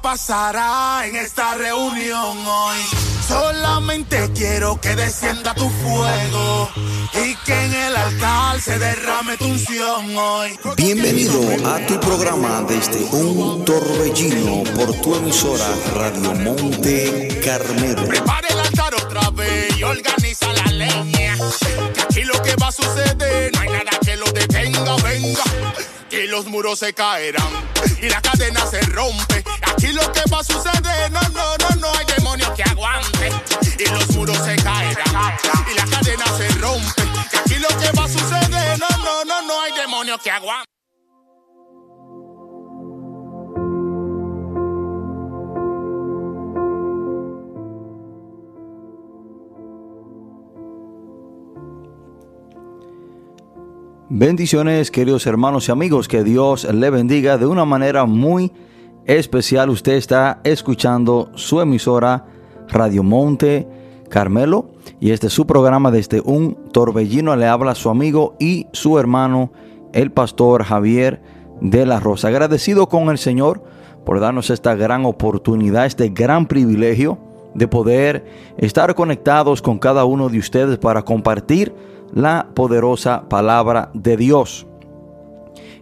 Pasará en esta reunión hoy. Solamente quiero que descienda tu fuego y que en el altar se derrame tu unción hoy. Bienvenido a tu programa desde un torbellino por tu emisora Radio Monte Carmelo. Prepare el altar otra vez y organiza la leña. Que aquí lo que va a suceder, no hay nada que lo detenga, venga. Que los muros se caerán y la cadena se rompe. Aquí lo que va a suceder, no, no, no, no hay demonio que aguante. Y los muros se caerán y la cadena se rompe. Aquí lo que va a suceder, no, no, no, no hay demonio que aguante. Bendiciones, queridos hermanos y amigos, que Dios le bendiga de una manera muy especial. Usted está escuchando su emisora Radio Monte Carmelo y este es su programa desde un torbellino. Le habla su amigo y su hermano, el pastor Javier de la Rosa. Agradecido con el Señor por darnos esta gran oportunidad, este gran privilegio de poder estar conectados con cada uno de ustedes para compartir la poderosa palabra de Dios.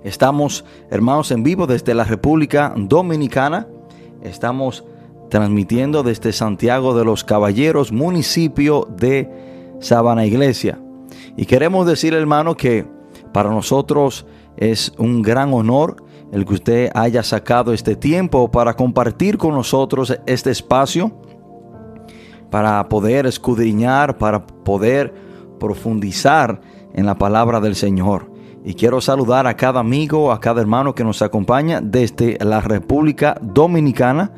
Estamos, hermanos, en vivo desde la República Dominicana. Estamos transmitiendo desde Santiago de los Caballeros, municipio de Sabana Iglesia. Y queremos decir, hermano, que para nosotros es un gran honor el que usted haya sacado este tiempo para compartir con nosotros este espacio, para poder escudriñar, para poder profundizar en la palabra del Señor. Y quiero saludar a cada amigo, a cada hermano que nos acompaña desde la República Dominicana.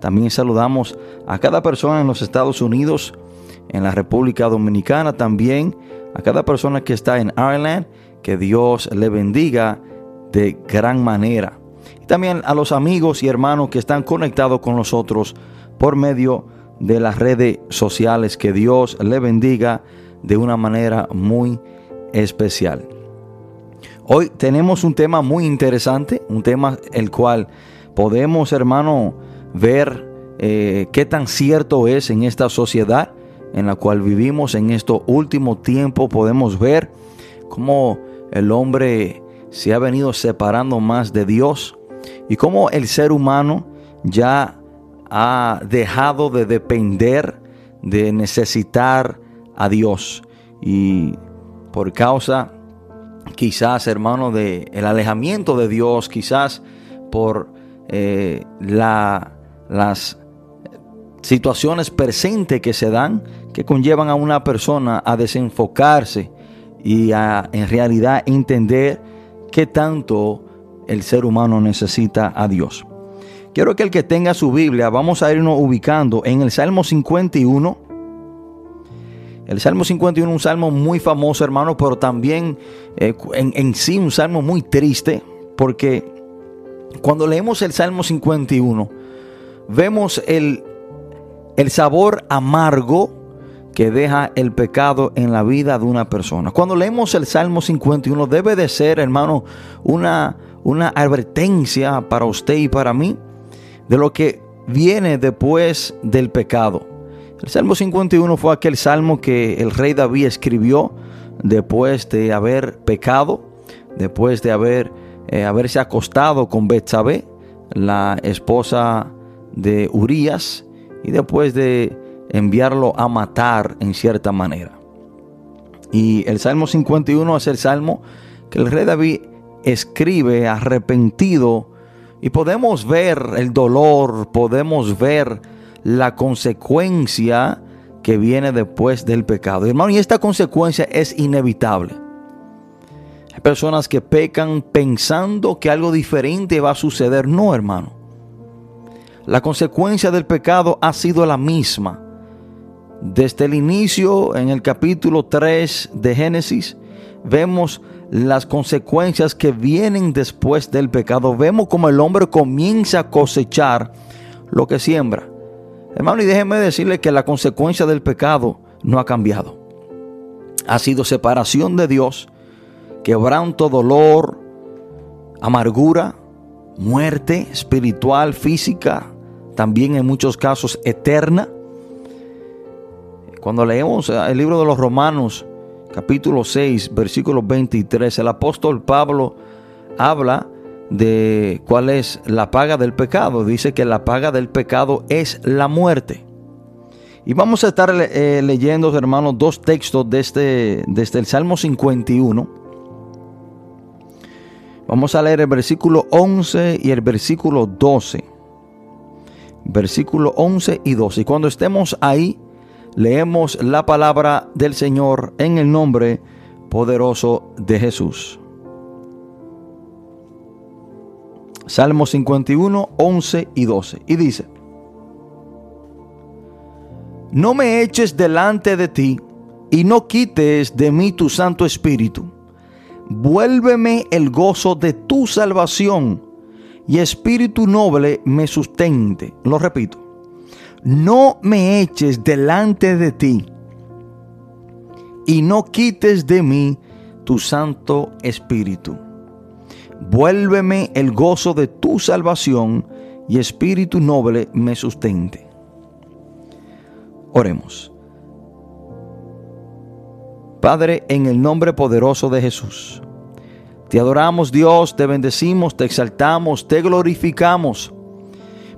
También saludamos a cada persona en los Estados Unidos, en la República Dominicana, también a cada persona que está en Ireland. Que Dios le bendiga de gran manera. Y también a los amigos y hermanos que están conectados con nosotros por medio de las redes sociales. Que Dios le bendiga de una manera muy especial. Hoy tenemos un tema muy interesante, un tema el cual podemos, hermano, ver eh, qué tan cierto es en esta sociedad en la cual vivimos en estos últimos tiempos. Podemos ver cómo el hombre se ha venido separando más de Dios y cómo el ser humano ya ha dejado de depender, de necesitar a Dios. Y por causa, quizás, hermano, de el alejamiento de Dios, quizás por eh, la, las situaciones presentes que se dan, que conllevan a una persona a desenfocarse y a en realidad entender qué tanto el ser humano necesita a Dios. Quiero que el que tenga su Biblia, vamos a irnos ubicando en el Salmo 51, el Salmo 51 es un salmo muy famoso, hermano, pero también eh, en, sí un salmo muy triste, porque cuando leemos el Salmo 51, vemos el, el sabor amargo que deja el pecado en la vida de una persona. Cuando leemos el Salmo 51 debe de ser, hermano, una, una advertencia para usted y para mí de lo que viene después del pecado. El Salmo 51 fue aquel salmo que el rey David escribió después de haber pecado, después de eh, haberse acostado con Betsabé, la esposa de Urías, y después de enviarlo a matar en cierta manera. Y el Salmo 51 es el salmo que el rey David escribe arrepentido y podemos ver el dolor, podemos ver la consecuencia que viene después del pecado. Hermano, y esta consecuencia es inevitable. Hay personas que pecan pensando que algo diferente va a suceder. No, hermano. La consecuencia del pecado ha sido la misma. Desde el inicio, en el capítulo 3 de Génesis, vemos las consecuencias que vienen después del pecado. Vemos como el hombre comienza a cosechar lo que siembra. Hermano, y déjeme decirle que la consecuencia del pecado no ha cambiado. Ha sido separación de Dios, quebranto, dolor, amargura, muerte espiritual, física, también en muchos casos eterna. Cuando leemos el libro de los Romanos, capítulo 6, versículos 23, el apóstol Pablo habla de cuál es la paga del pecado. Dice que la paga del pecado es la muerte. Y vamos a estar eh, leyendo, hermanos, dos textos de este, desde el Salmo 51. Vamos a leer el versículo 11 y el versículo 12. Versículo 11 y 12. Y cuando estemos ahí, leemos la palabra del Señor en el nombre poderoso de Jesús. Salmo 51, 11 y 12. Y dice, no me eches delante de ti y no quites de mí tu Santo Espíritu. Vuélveme el gozo de tu salvación y espíritu noble me sustente. Lo repito, no me eches delante de ti y no quites de mí tu Santo Espíritu. Vuélveme el gozo de tu salvación y espíritu noble me sustente. Oremos. Padre, en el nombre poderoso de Jesús, te adoramos Dios, te bendecimos, te exaltamos, te glorificamos.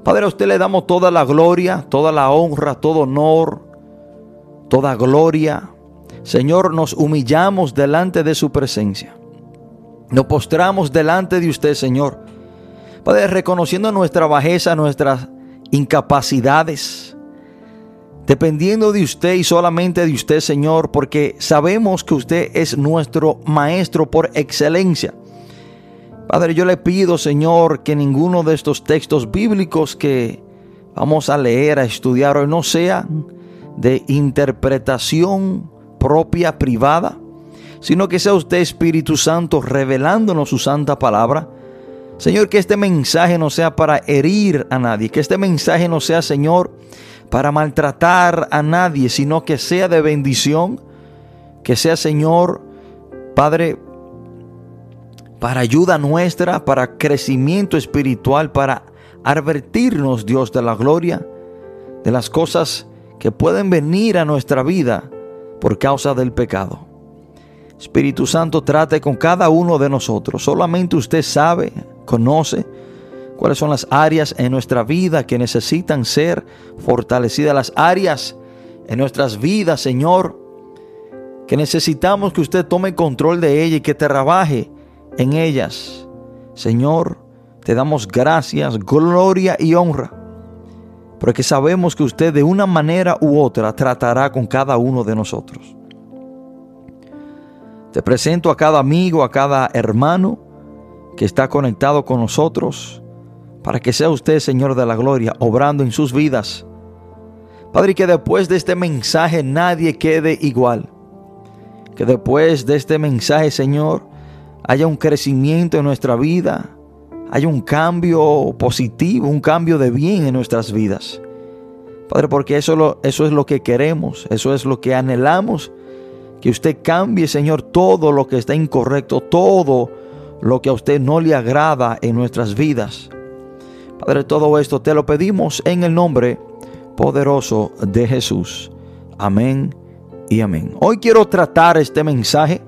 Padre, a usted le damos toda la gloria, toda la honra, todo honor, toda gloria. Señor, nos humillamos delante de su presencia. Nos postramos delante de usted, Señor. Padre, reconociendo nuestra bajeza, nuestras incapacidades. Dependiendo de usted y solamente de usted, Señor, porque sabemos que usted es nuestro maestro por excelencia. Padre, yo le pido, Señor, que ninguno de estos textos bíblicos que vamos a leer, a estudiar hoy, no sea de interpretación propia, privada, sino que sea usted Espíritu Santo revelándonos su santa palabra. Señor, que este mensaje no sea para herir a nadie, que este mensaje no sea, Señor, para maltratar a nadie, sino que sea de bendición, que sea, Señor, Padre, para ayuda nuestra, para crecimiento espiritual, para advertirnos, Dios, de la gloria, de las cosas que pueden venir a nuestra vida por causa del pecado. Espíritu Santo, trate con cada uno de nosotros. Solamente usted sabe, conoce cuáles son las áreas en nuestra vida que necesitan ser fortalecidas, las áreas en nuestras vidas, Señor, que necesitamos que usted tome control de ellas y que trabaje en ellas. Señor, te damos gracias, gloria y honra, porque sabemos que usted de una manera u otra tratará con cada uno de nosotros. Te presento a cada amigo, a cada hermano que está conectado con nosotros, para que sea usted, Señor de la Gloria, obrando en sus vidas. Padre, que después de este mensaje nadie quede igual. Que después de este mensaje, Señor, haya un crecimiento en nuestra vida, haya un cambio positivo, un cambio de bien en nuestras vidas. Padre, porque eso, eso es lo que queremos, eso es lo que anhelamos que usted cambie, Señor, todo lo que está incorrecto, todo lo que a usted no le agrada en nuestras vidas. Padre, todo esto te lo pedimos en el nombre poderoso de Jesús. Amén y amén. Hoy quiero tratar este mensaje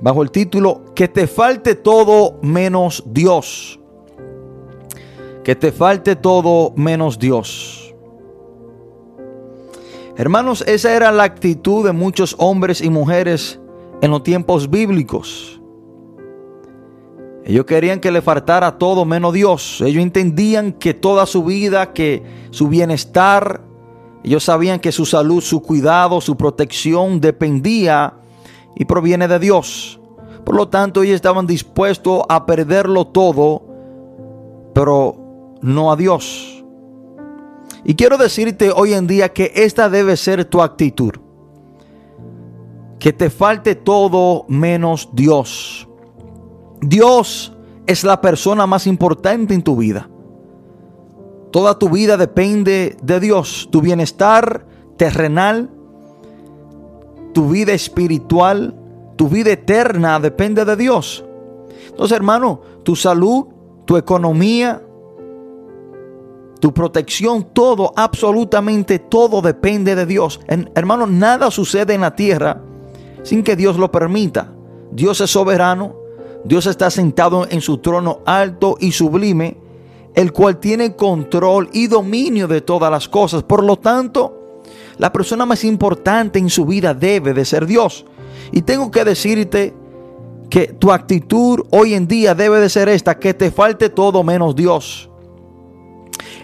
bajo el título Que te falte todo menos Dios. Que te falte todo menos Dios. Hermanos, esa era la actitud de muchos hombres y mujeres en los tiempos bíblicos. Ellos querían que le faltara todo menos Dios. Ellos entendían que toda su vida, que su bienestar, ellos sabían que su salud, su cuidado, su protección dependía y proviene de Dios. Por lo tanto, ellos estaban dispuestos a perderlo todo, pero no a Dios. Y quiero decirte hoy en día que esta debe ser tu actitud. Que te falte todo menos Dios. Dios es la persona más importante en tu vida. Toda tu vida depende de Dios. Tu bienestar terrenal, tu vida espiritual, tu vida eterna depende de Dios. Entonces, hermano, tu salud, tu economía, tu protección, todo, absolutamente todo depende de Dios. hermano, nada sucede en la tierra sin que Dios lo permita. Dios es soberano, Dios está sentado en su trono alto y sublime, el cual tiene control y dominio de todas las cosas. Por lo tanto, la persona más importante en su vida debe de ser Dios. Y tengo que decirte que tu actitud hoy en día debe de ser esta, que te falte todo menos Dios.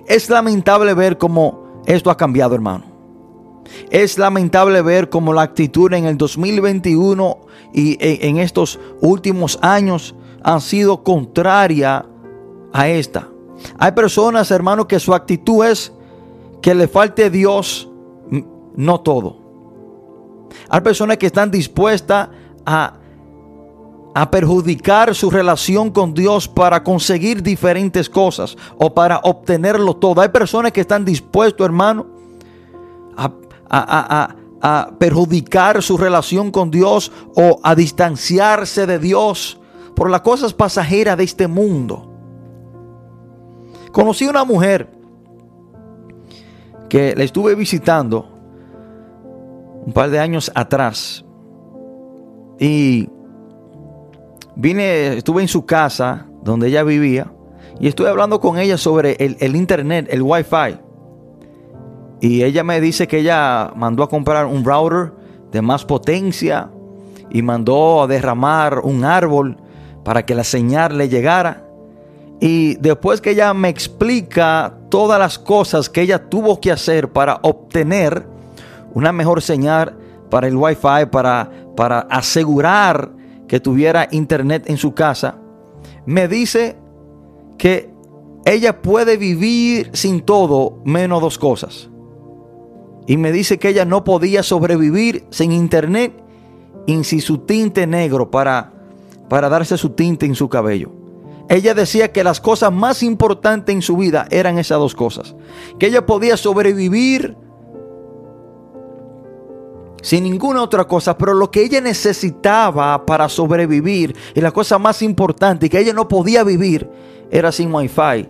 Es lamentable ver cómo esto ha cambiado, hermano. Es lamentable ver cómo la actitud en el 2021 y en estos últimos años han sido contraria a esta. Hay personas, hermano, que su actitud es que le falte Dios, no todo. Hay personas que están dispuestas a, a perjudicar su relación con Dios para conseguir diferentes cosas o para obtenerlo todo. Hay personas que están dispuestas, hermano, a, a, a, perjudicar su relación con Dios o a distanciarse de Dios por las cosas pasajeras de este mundo. Conocí una mujer que la estuve visitando un par de años atrás y vine, estuve en su casa donde ella vivía y estuve hablando con ella sobre el, internet, el wifi. Y ella me dice que ella mandó a comprar un router de más potencia y mandó a derramar un árbol para que la señal le llegara. Y después que ella me explica todas las cosas que ella tuvo que hacer para obtener una mejor señal para el wifi, para, para asegurar que tuviera internet en su casa, me dice que ella puede vivir sin todo menos dos cosas. Y me dice que ella no podía sobrevivir sin internet y sin su tinte negro para, para darse su tinte en su cabello. Ella decía que las cosas más importantes en su vida eran esas dos cosas. Que ella podía sobrevivir sin ninguna otra cosa, pero lo que ella necesitaba para sobrevivir y la cosa más importante que ella no podía vivir era sin wifi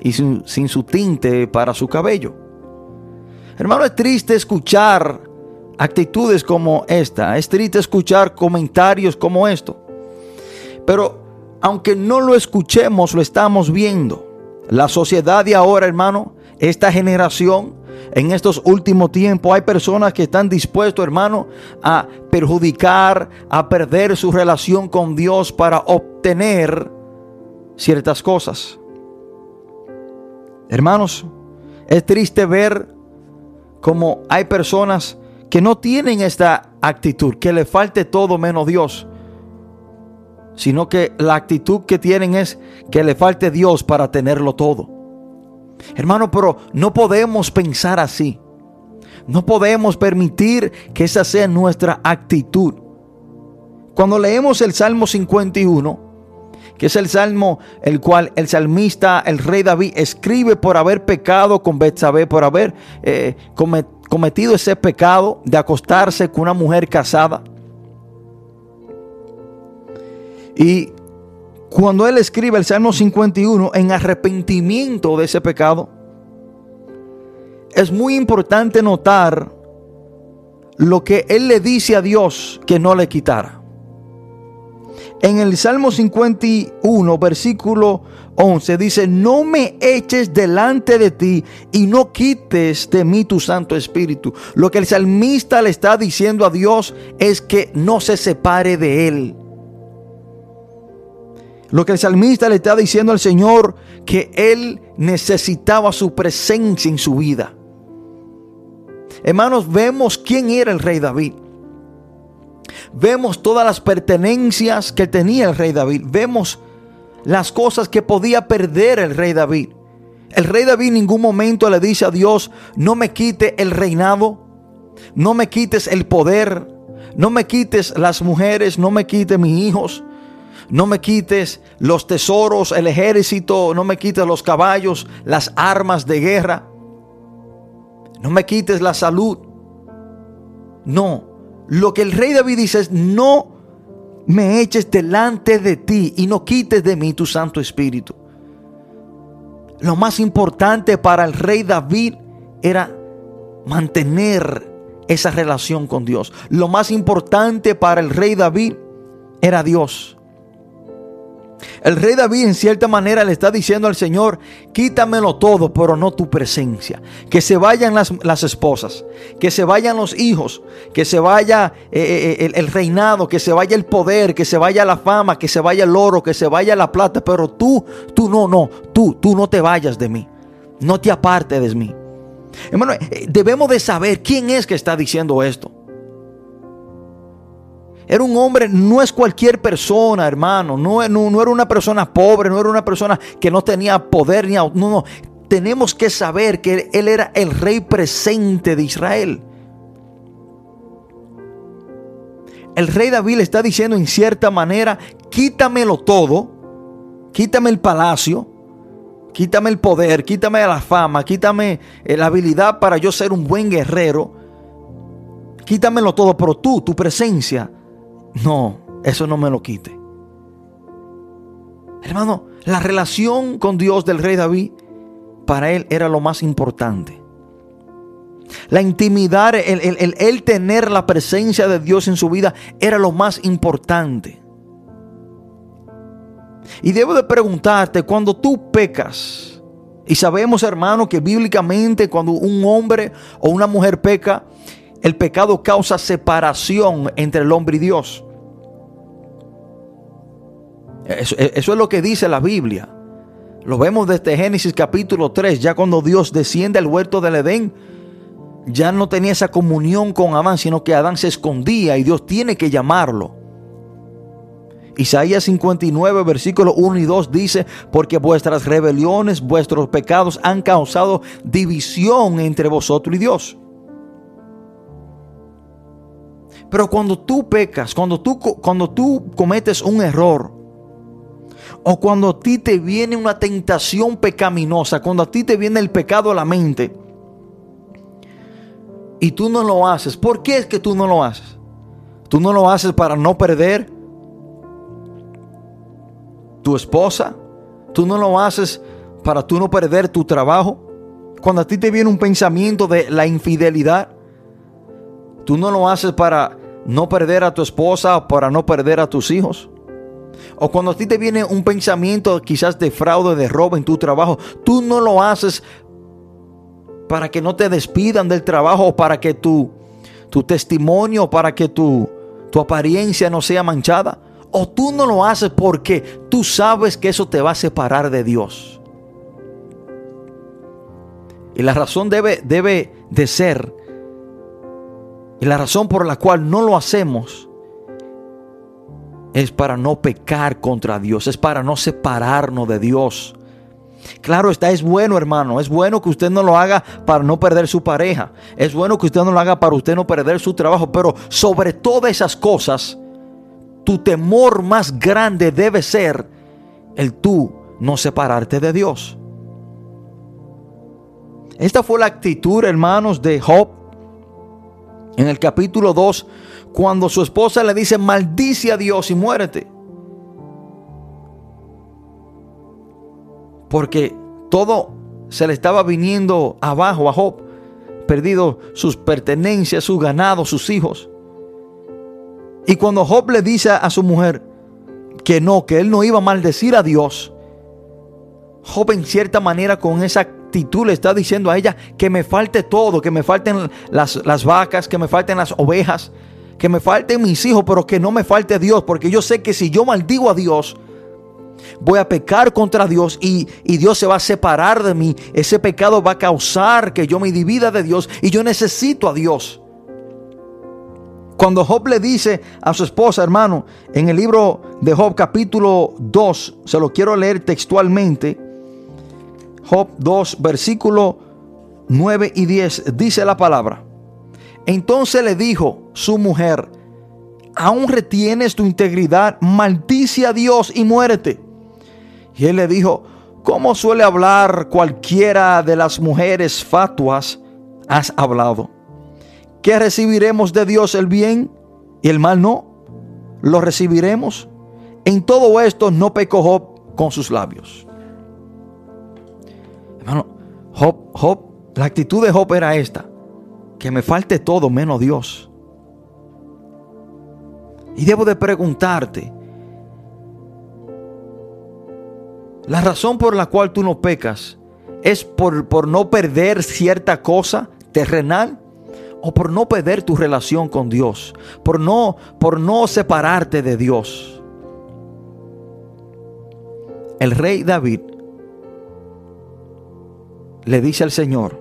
y sin su tinte para su cabello. Hermano, es triste escuchar actitudes como esta. Es triste escuchar comentarios como esto. Pero aunque no lo escuchemos, lo estamos viendo. La sociedad de ahora, hermano, esta generación, en estos últimos tiempos, hay personas que están dispuestos, hermano, a perjudicar, a perder su relación con Dios para obtener ciertas cosas. Hermanos, es triste ver como hay personas que no tienen esta actitud, que le falte todo menos Dios, sino que la actitud que tienen es que le falte Dios para tenerlo todo. Hermano, pero no podemos pensar así. No podemos permitir que esa sea nuestra actitud. Cuando leemos el Salmo 51, que es el salmo el cual el salmista, el rey David, escribe por haber pecado con Betsabé, por haber eh, cometido ese pecado de acostarse con una mujer casada. Y cuando él escribe el Salmo 51 en arrepentimiento de ese pecado, es muy importante notar lo que él le dice a Dios que no le quitara. En el Salmo 51, versículo 11, dice, no me eches delante de ti y no quites de mí tu Santo Espíritu. Lo que el salmista le está diciendo a Dios es que no se separe de él. Lo que el salmista le está diciendo al Señor que él necesitaba su presencia en su vida. Hermanos, vemos quién era el rey David. Vemos todas las pertenencias que tenía el rey David. Vemos las cosas que podía perder el rey David. El rey David en ningún momento le dice a Dios, no me quite el reinado, no me quites el poder, no me quites las mujeres, no me quites mis hijos, no me quites los tesoros, el ejército, no me quites los caballos, las armas de guerra, no me quites la salud. No, lo que el rey David dice es, no me eches delante de ti y no quites de mí tu Santo Espíritu. lo más importante para el rey David era mantener esa relación con Dios. Lo más importante para el rey David era Dios. El rey David en cierta manera le está diciendo al Señor, quítamelo todo, pero no tu presencia. Que se vayan las, esposas, que se vayan los hijos, que se vaya eh, eh, eh, el, el, reinado, que se vaya el poder, que se vaya la fama, que se vaya el oro, que se vaya la plata, pero tú, tú no, no, tú, tú no te vayas de mí. No te apartes de mí. Hermano, debemos de saber quién es que está diciendo esto. Era un hombre, no es cualquier persona, hermano. No, era una persona pobre, no era una persona que no tenía poder ni No, no. Tenemos que saber que él era el rey presente de Israel. El rey David le está diciendo en cierta manera, quítamelo todo, quítame el palacio, quítame el poder, quítame la fama, quítame eh, la habilidad para yo ser un buen guerrero, quítamelo todo, pero tú, tu presencia, no, eso no me lo quite. Hermano, la relación con Dios del rey David para él era lo más importante. La intimidad, el, el, tener la presencia de Dios en su vida era lo más importante. Y debo de preguntarte, cuando tú pecas, y sabemos hermano que bíblicamente cuando un hombre o una mujer peca, el pecado causa separación entre el hombre y Dios. Eso, es lo que dice la Biblia. Lo vemos desde Génesis capítulo 3, ya cuando Dios desciende al huerto del Edén, ya no tenía esa comunión con Adán, sino que Adán se escondía y Dios tiene que llamarlo. Isaías 59, versículos 1 y 2 dice, porque vuestras rebeliones, vuestros pecados han causado división entre vosotros y Dios. Pero cuando tú pecas, cuando tú, cuando tú cometes un error, o cuando a ti te viene una tentación pecaminosa, cuando a ti te viene el pecado a la mente, y tú no lo haces, ¿por qué es que tú no lo haces? Tú no lo haces para no perder tu esposa, tú no lo haces para tú no perder tu trabajo. Cuando a ti te viene un pensamiento de la infidelidad, tú no lo haces para no perder a tu esposa o para no perder a tus hijos. O cuando a ti te viene un pensamiento quizás de fraude, de robo en tu trabajo, tú no lo haces para que no te despidan del trabajo o para que tu, tu testimonio, para que tu, tu apariencia no sea manchada. O tú no lo haces porque tú sabes que eso te va a separar de Dios. Y la razón debe, debe de ser y la razón por la cual no lo hacemos es para no pecar contra Dios, es para no separarnos de Dios. Claro está, es bueno hermano, es bueno que usted no lo haga para no perder su pareja, es bueno que usted no lo haga para usted no perder su trabajo, pero sobre todas esas cosas, tu temor más grande debe ser el tú no separarte de Dios. Esta fue la actitud, hermanos, de Job en el capítulo 2, cuando su esposa le dice, maldice a Dios y muérete. Porque todo se le estaba viniendo abajo a Job, perdido sus pertenencias, su ganado, sus hijos. Y cuando Job le dice a su mujer que no, que él no iba a maldecir a Dios, Job en cierta manera con esa tú le está diciendo a ella que me falte todo, que me falten las, las vacas, que me falten las ovejas, que me falten mis hijos, pero que no me falte Dios, porque yo sé que si yo maldigo a Dios, voy a pecar contra Dios y, y, Dios se va a separar de mí. Ese pecado va a causar que yo me divida de Dios y yo necesito a Dios. Cuando Job le dice a su esposa, hermano, en el libro de Job capítulo 2, se lo quiero leer textualmente, Job 2, versículo 9 y 10, dice la palabra. Entonces le dijo su mujer, aún retienes tu integridad, maldice a Dios y muérete. Y él le dijo, ¿cómo suele hablar cualquiera de las mujeres fatuas? Has hablado. ¿Qué recibiremos de Dios el bien y el mal no? ¿Lo recibiremos? En todo esto no pecó Job con sus labios. Hermano, Job, la actitud de Job era esta, que me falte todo menos Dios. Y debo de preguntarte, la razón por la cual tú no pecas es por, por no perder cierta cosa terrenal o por no perder tu relación con Dios, por no, por no separarte de Dios. El rey David le dice al Señor,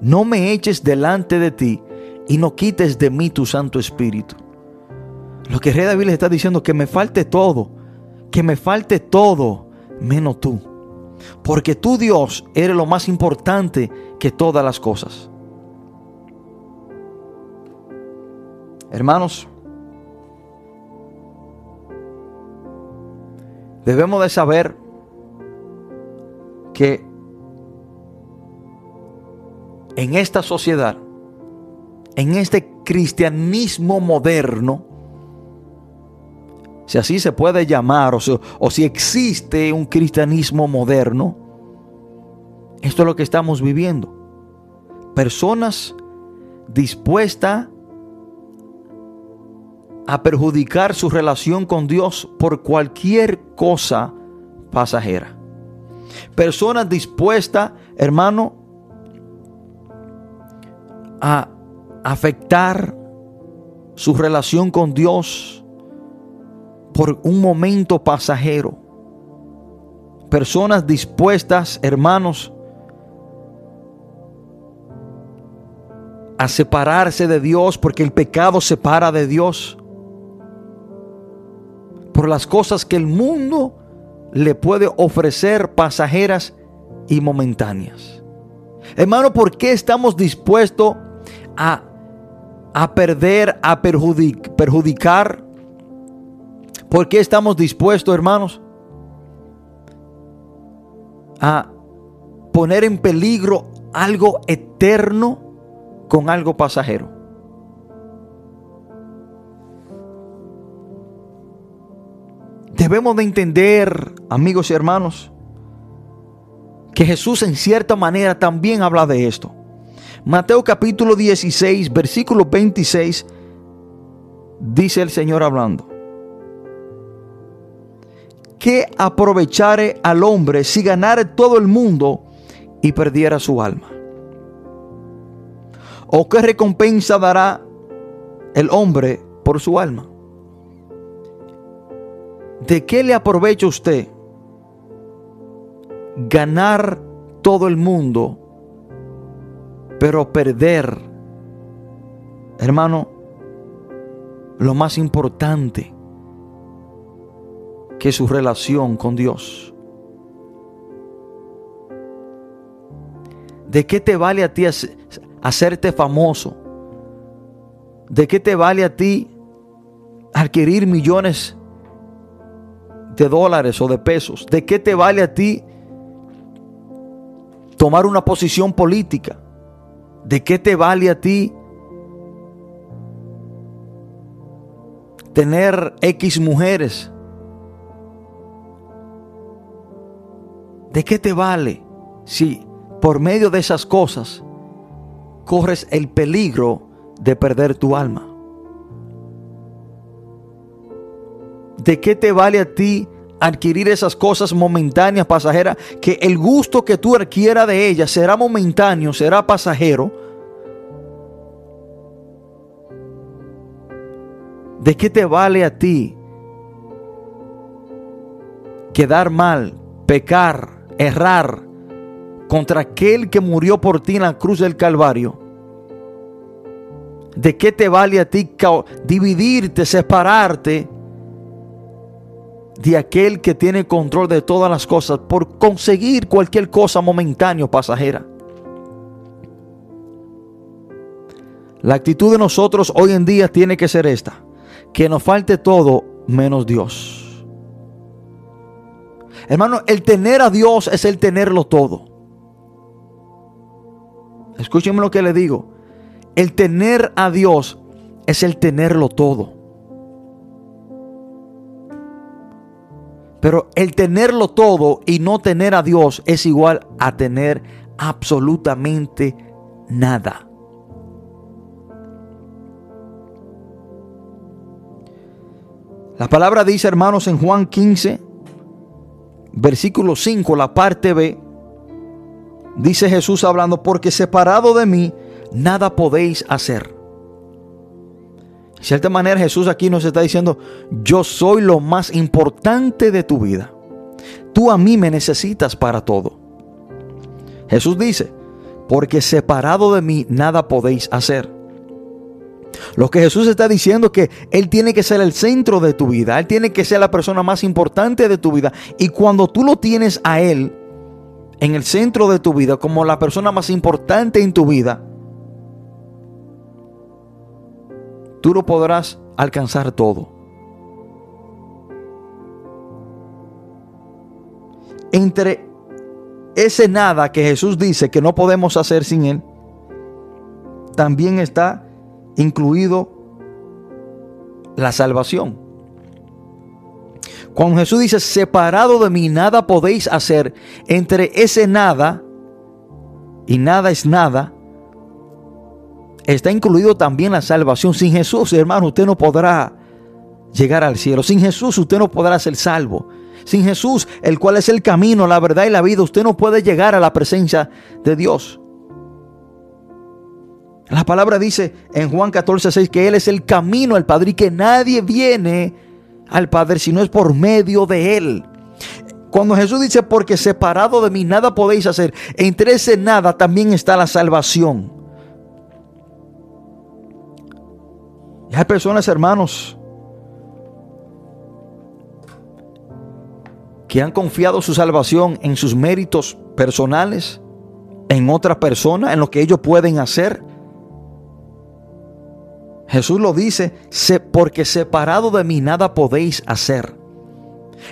no me eches delante de ti y no quites de mí tu Santo Espíritu. Lo que rey David le está diciendo, que me falte todo, que me falte todo, menos tú. Porque tú Dios eres lo más importante que todas las cosas. Hermanos, debemos de saber que en esta sociedad, en este cristianismo moderno, si así se puede llamar, o, o si existe un cristianismo moderno, esto es lo que estamos viviendo. Personas dispuestas a perjudicar su relación con Dios por cualquier cosa pasajera. Personas dispuestas, hermano, a afectar su relación con Dios por un momento pasajero. Personas dispuestas, hermanos, a separarse de Dios porque el pecado separa de Dios. Por las cosas que el mundo le puede ofrecer pasajeras y momentáneas. Hermano, ¿por qué estamos dispuestos a, a perder, a perjudicar? ¿Por qué estamos dispuestos, hermanos, a poner en peligro algo eterno con algo pasajero? Debemos de entender, amigos y hermanos, que Jesús en cierta manera también habla de esto. Mateo capítulo 16, versículo 26, dice el Señor hablando. ¿Qué aprovechare al hombre si ganare todo el mundo y perdiera su alma? ¿O qué recompensa dará el hombre por su alma? ¿De qué le aprovecha usted ganar todo el mundo, pero perder, hermano, lo más importante que su relación con Dios? ¿De qué te vale a ti hacerte famoso? ¿De qué te vale a ti adquirir millones de dólares o de pesos? ¿De qué te vale a ti tomar una posición política? ¿De qué te vale a ti tener X mujeres? ¿De qué te vale si por medio de esas cosas corres el peligro de perder tu alma? ¿De qué te vale a ti adquirir esas cosas momentáneas, pasajeras? Que el gusto que tú adquieras de ellas será momentáneo, será pasajero. ¿De qué te vale a ti quedar mal, pecar, errar contra aquel que murió por ti en la cruz del Calvario? ¿De qué te vale a ti dividirte, separarte de aquel que tiene control de todas las cosas por conseguir cualquier cosa momentánea o pasajera. La actitud de nosotros hoy en día tiene que ser esta, que nos falte todo menos Dios. Hermano, el tener a Dios es el tenerlo todo. Escúchenme lo que le digo. El tener a Dios es el tenerlo todo. Pero el tenerlo todo y no tener a Dios es igual a tener absolutamente nada. La palabra dice, hermanos, en Juan 15, versículo 5, la parte B, dice Jesús hablando, porque separado de mí, nada podéis hacer. De cierta manera Jesús aquí nos está diciendo, yo soy lo más importante de tu vida. Tú a mí me necesitas para todo. Jesús dice, porque separado de mí nada podéis hacer. Lo que Jesús está diciendo es que Él tiene que ser el centro de tu vida, Él tiene que ser la persona más importante de tu vida. Y cuando tú lo tienes a Él en el centro de tu vida, como la persona más importante en tu vida, tú no podrás alcanzar todo. Entre ese nada que Jesús dice que no podemos hacer sin Él, también está incluido la salvación. Cuando Jesús dice, separado de mí nada podéis hacer, entre ese nada y nada es nada, está incluido también la salvación. Sin Jesús, hermano, usted no podrá llegar al cielo. Sin Jesús, usted no podrá ser salvo. Sin Jesús, el cual es el camino, la verdad y la vida, usted no puede llegar a la presencia de Dios. La palabra dice en Juan 14, 6 que Él es el camino al Padre y que nadie viene al Padre si no es por medio de Él. Cuando Jesús dice, porque separado de mí nada podéis hacer, entre ese nada también está la salvación. Y hay personas, hermanos, que han confiado su salvación en sus méritos personales, en otra persona, en lo que ellos pueden hacer. Jesús lo dice, porque separado de mí nada podéis hacer.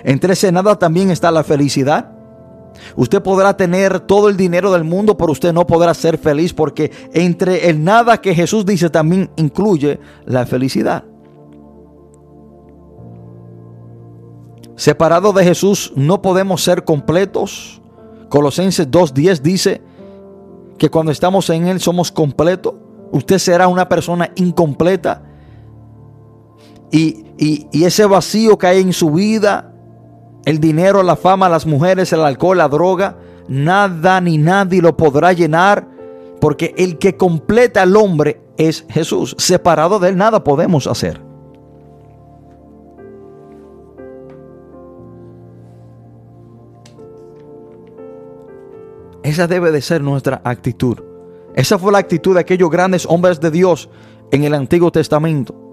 Entre ese nada también está la felicidad. Usted podrá tener todo el dinero del mundo, pero usted no podrá ser feliz porque entre el nada que Jesús dice también incluye la felicidad. Separado de Jesús no podemos ser completos. Colosenses 2.10 dice que cuando estamos en Él somos completos usted será una persona incompleta. Y, y, ese vacío que hay en su vida, el dinero, la fama, las mujeres, el alcohol, la droga, nada ni nadie lo podrá llenar. Porque el que completa al hombre es Jesús. Separado de él nada podemos hacer. Esa debe de ser nuestra actitud. Esa fue la actitud de aquellos grandes hombres de Dios en el Antiguo Testamento.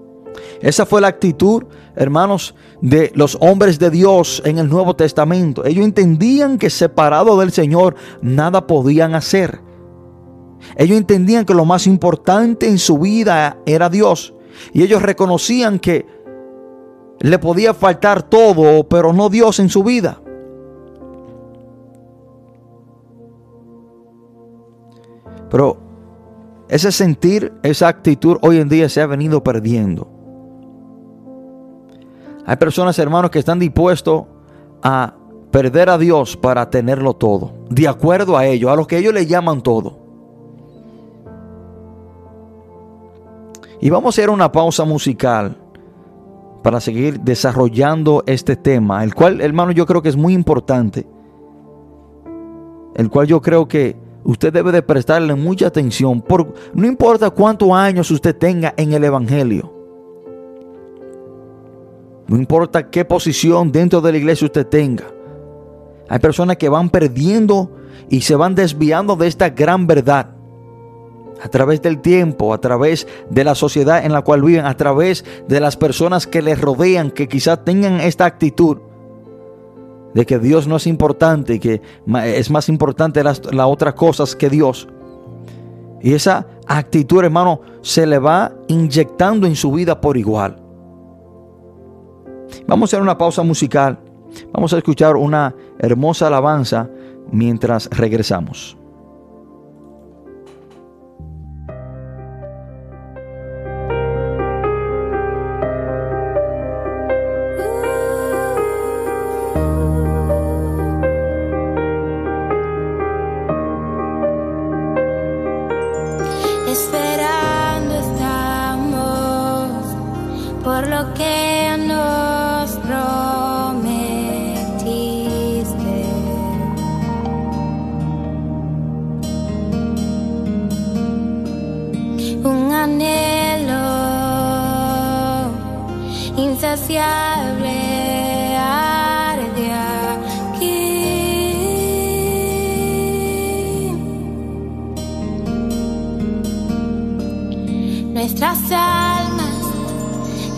Esa fue la actitud, hermanos, de los hombres de Dios en el Nuevo Testamento. Ellos entendían que separado del Señor nada podían hacer. Ellos entendían que lo más importante en su vida era Dios. Y ellos reconocían que le podía faltar todo, pero no Dios en su vida. Pero ese sentir, esa actitud hoy en día se ha venido perdiendo. Hay personas, hermanos, que están dispuestos a perder a Dios para tenerlo todo. De acuerdo a ellos, a lo que ellos le llaman todo. Y vamos a hacer una pausa musical para seguir desarrollando este tema, el cual, hermano, yo creo que es muy importante. El cual yo creo que usted debe de prestarle mucha atención. Por, no importa cuántos años usted tenga en el Evangelio. No importa qué posición dentro de la iglesia usted tenga. Hay personas que van perdiendo y se van desviando de esta gran verdad. A través del tiempo, a través de la sociedad en la cual viven, a través de las personas que les rodean, que quizás tengan esta actitud de que Dios no es importante que es más importante las, las otras cosas que Dios. Y esa actitud, hermano, se le va inyectando en su vida por igual. Vamos a hacer una pausa musical. Vamos a escuchar una hermosa alabanza mientras regresamos.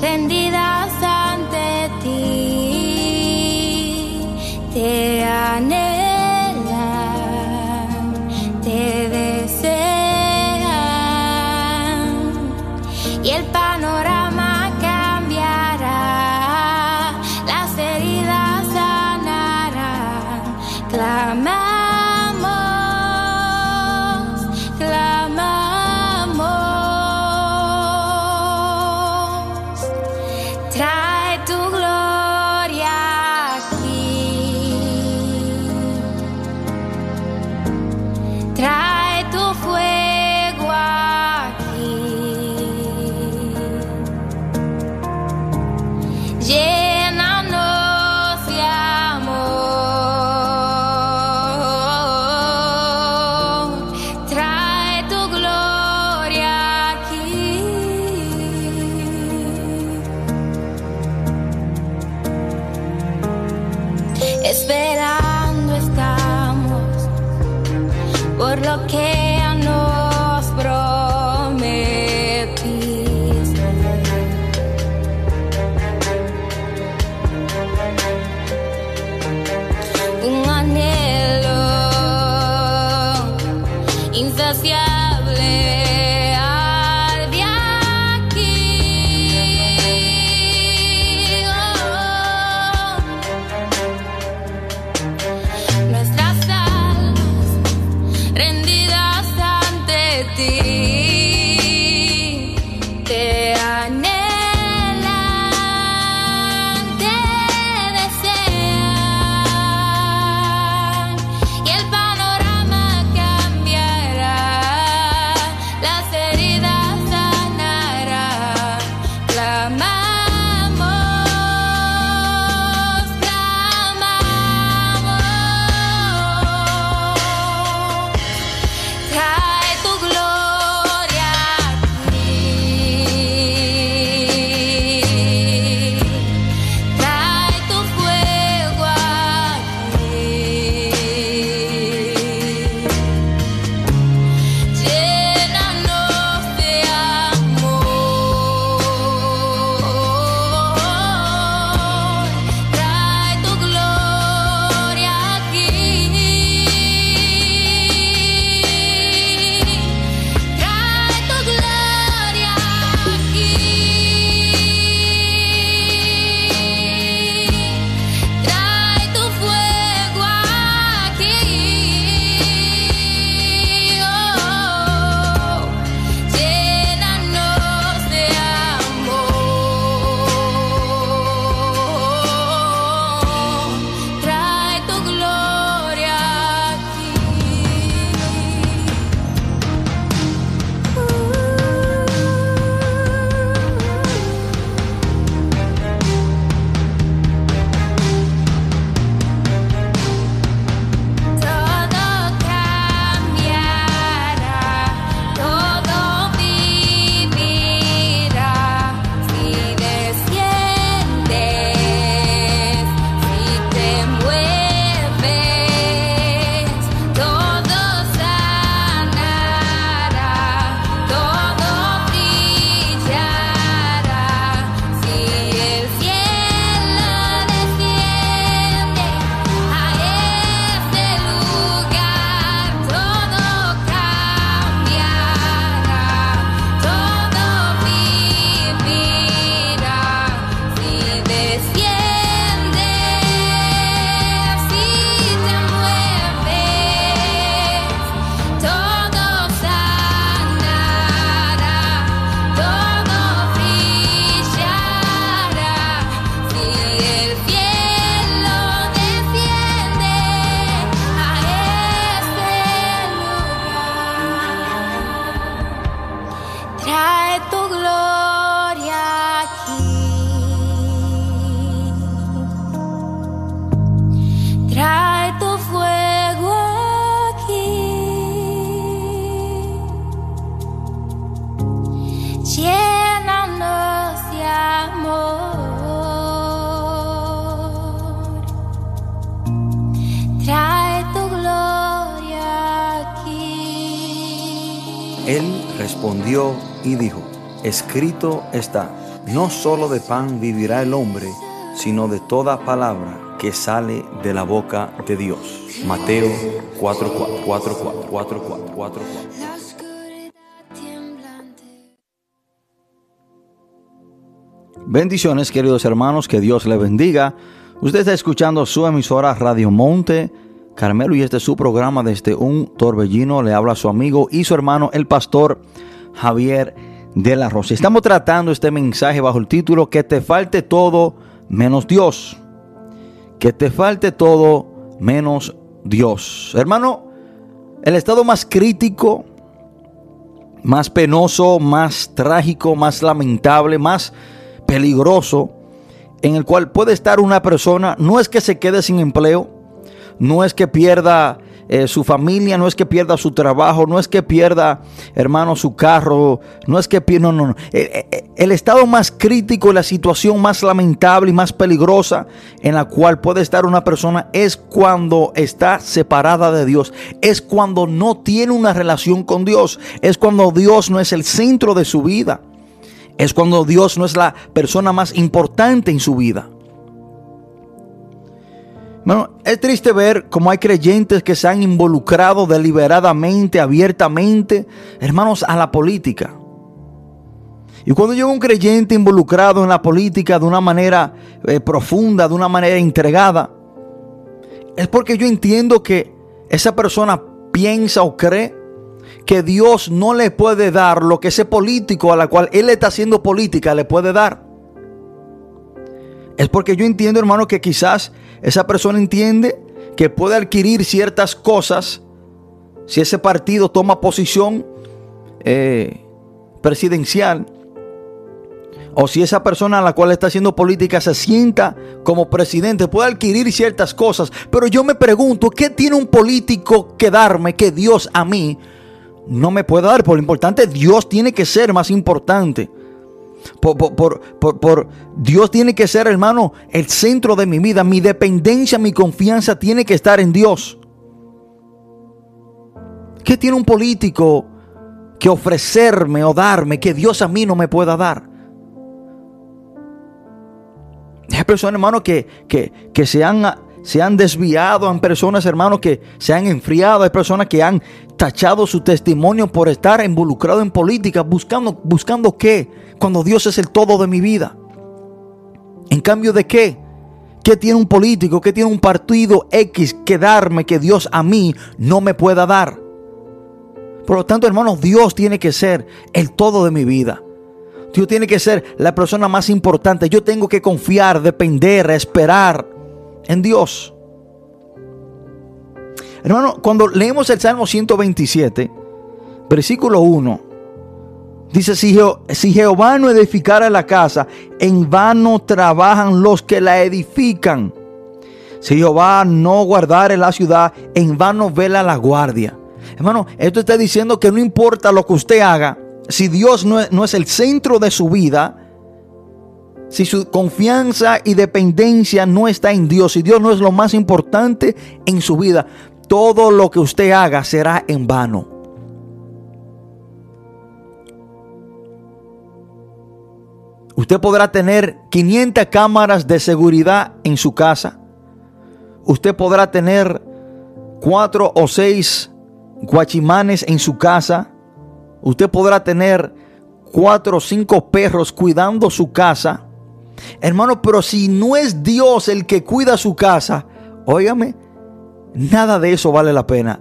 Rendidas escrito está, no solo de pan vivirá el hombre, sino de toda palabra que sale de la boca de Dios. Mateo 4, 4, 4, 4, 4, 4, 4, Bendiciones queridos hermanos, que Dios le bendiga. Usted está escuchando su emisora Radio Monte Carmelo y este es su programa desde un torbellino. Le habla su amigo y su hermano, el pastor Javier de la Rosa. Estamos tratando este mensaje bajo el título Que te falte todo menos Dios. Que te falte todo menos Dios. Hermano, el estado más crítico, más penoso, más trágico, más lamentable, más peligroso en el cual puede estar una persona no es que se quede sin empleo, no es que pierda eh, su familia, no es que pierda su trabajo, no es que pierda, hermano, su carro, no es que pierda, no, no, no. Eh, eh, el estado más crítico, la situación más lamentable y más peligrosa en la cual puede estar una persona es cuando está separada de Dios, es cuando no tiene una relación con Dios, es cuando Dios no es el centro de su vida, es cuando Dios no es la persona más importante en su vida. Bueno, es triste ver cómo hay creyentes que se han involucrado deliberadamente, abiertamente, hermanos, a la política. Y cuando llega un creyente involucrado en la política de una manera eh, profunda, de una manera entregada, es porque yo entiendo que esa persona piensa o cree que Dios no le puede dar lo que ese político a la cual él está haciendo política le puede dar. Es porque yo entiendo, hermano, que quizás esa persona entiende que puede adquirir ciertas cosas si ese partido toma posición eh, presidencial o si esa persona a la cual está haciendo política se sienta como presidente, puede adquirir ciertas cosas. Pero yo me pregunto, ¿qué tiene un político que darme que Dios a mí no me puede dar? Por lo importante, Dios tiene que ser más importante. Por, Dios tiene que ser, hermano, el centro de mi vida. Mi dependencia, mi confianza tiene que estar en Dios. ¿Qué tiene un político que ofrecerme o darme que Dios a mí no me pueda dar? Hay personas, hermano, que, que, que se han se han desviado, hay personas, hermanos, que se han enfriado, hay personas que han tachado su testimonio por estar involucrado en política, buscando, buscando qué, cuando Dios es el todo de mi vida. En cambio de qué, ¿qué tiene un político, qué tiene un partido X que darme que Dios a mí no me pueda dar? Por lo tanto, hermanos, Dios tiene que ser el todo de mi vida. Dios tiene que ser la persona más importante. Yo tengo que confiar, depender, esperar en Dios. Hermano, cuando leemos el Salmo 127, versículo 1, dice, si, Jehová no edificara la casa, en vano trabajan los que la edifican. Si Jehová no guardare la ciudad, en vano vela la guardia. Hermano, esto está diciendo que no importa lo que usted haga, si Dios no es el centro de su vida, si su confianza y dependencia no está en Dios, si Dios no es lo más importante en su vida, todo lo que usted haga será en vano. Usted podrá tener 500 cámaras de seguridad en su casa. Usted podrá tener cuatro o seis guachimanes en su casa. Usted podrá tener cuatro o cinco perros cuidando su casa. Hermano, pero si no es Dios el que cuida su casa, óigame, nada de eso vale la pena.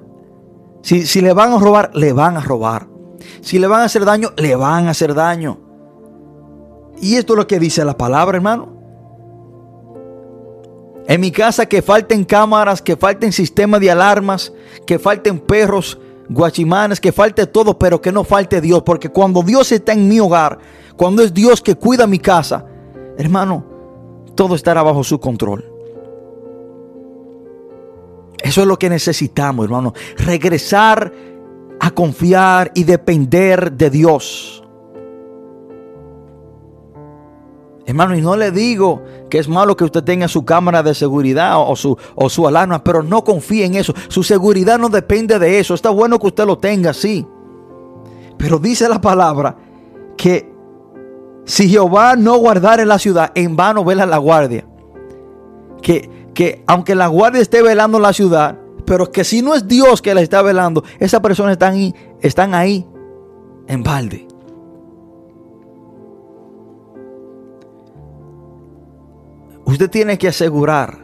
Si, si le van a robar, le van a robar. Si le van a hacer daño, le van a hacer daño. Y esto es lo que dice la palabra, hermano. En mi casa que falten cámaras, que falten sistemas de alarmas, que falten perros, guachimanes, que falte todo, pero que no falte Dios. Porque cuando Dios está en mi hogar, cuando es Dios que cuida mi casa, hermano, todo estará bajo su control. Eso es lo que necesitamos, hermano. Regresar a confiar y depender de Dios. Hermano, y no le digo que es malo que usted tenga su cámara de seguridad o su, o su alarma, pero no confíe en eso. Su seguridad no depende de eso. Está bueno que usted lo tenga, sí. Pero dice la palabra que si Jehová no guardare la ciudad, en vano vela la guardia. Que, que aunque la guardia esté velando la ciudad, pero que si no es Dios que la está velando, esas personas están ahí, están ahí en balde. Usted tiene que asegurar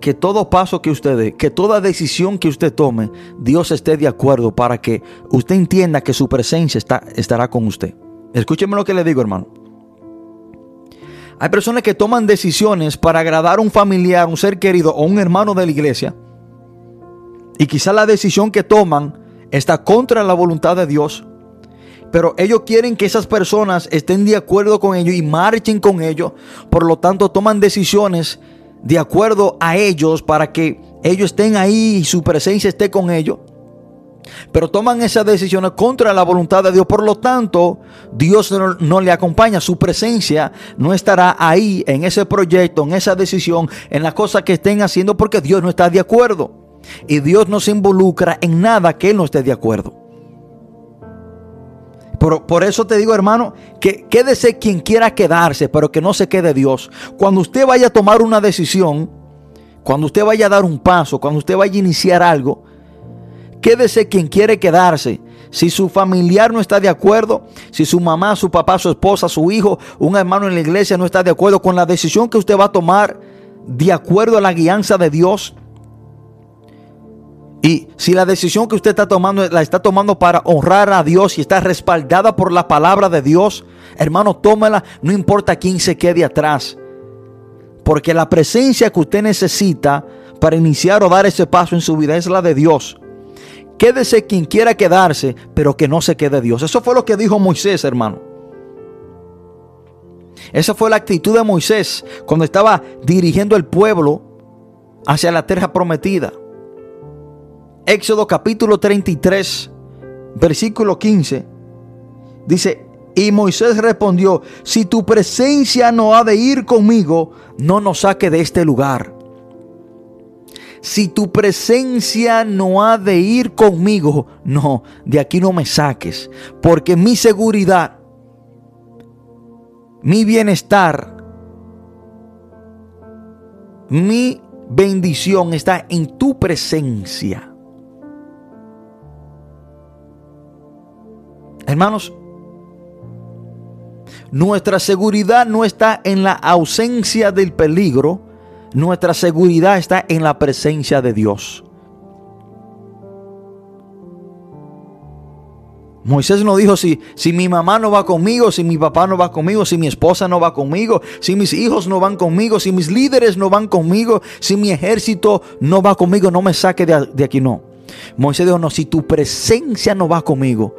que todo paso que usted dé, que toda decisión que usted tome, Dios esté de acuerdo para que usted entienda que su presencia está, estará con usted. Escúcheme lo que le digo, hermano. Hay personas que toman decisiones para agradar a un familiar, un ser querido o un hermano de la iglesia. Y quizá la decisión que toman está contra la voluntad de Dios. Pero ellos quieren que esas personas estén de acuerdo con ellos y marchen con ellos. Por lo tanto, toman decisiones de acuerdo a ellos para que ellos estén ahí y su presencia esté con ellos pero toman esas decisiones contra la voluntad de Dios. Por lo tanto, Dios no, le acompaña. Su presencia no estará ahí en ese proyecto, en esa decisión, en las cosas que estén haciendo porque Dios no está de acuerdo. Y Dios no se involucra en nada que Él no esté de acuerdo. Por, por, eso te digo, hermano, que quédese quien quiera quedarse, pero que no se quede Dios. Cuando usted vaya a tomar una decisión, cuando usted vaya a dar un paso, cuando usted vaya a iniciar algo, Quédese quien quiere quedarse. Si su familiar no está de acuerdo, si su mamá, su papá, su esposa, su hijo, un hermano en la iglesia no está de acuerdo con la decisión que usted va a tomar de acuerdo a la guianza de Dios, y si la decisión que usted está tomando la está tomando para honrar a Dios y está respaldada por la palabra de Dios, hermano, tómela, no importa quién se quede atrás. Porque la presencia que usted necesita para iniciar o dar ese paso en su vida es la de Dios. Quédese quien quiera quedarse, pero que no se quede Dios. Eso fue lo que dijo Moisés, hermano. Esa fue la actitud de Moisés cuando estaba dirigiendo el pueblo hacia la tierra prometida. Éxodo capítulo 33, versículo 15. Dice, y Moisés respondió, si tu presencia no ha de ir conmigo, no nos saque de este lugar si tu presencia no ha de ir conmigo, no, de aquí no me saques, porque mi seguridad, mi bienestar, mi bendición está en tu presencia. Hermanos, nuestra seguridad no está en la ausencia del peligro, nuestra seguridad está en la presencia de Dios. Moisés no dijo si, si mi mamá no va conmigo, si mi papá no va conmigo, si mi esposa no va conmigo, si mis hijos no van conmigo, si mis líderes no van conmigo, si mi ejército no va conmigo, no me saque de, de aquí, no. Moisés dijo, no, si tu presencia no va conmigo,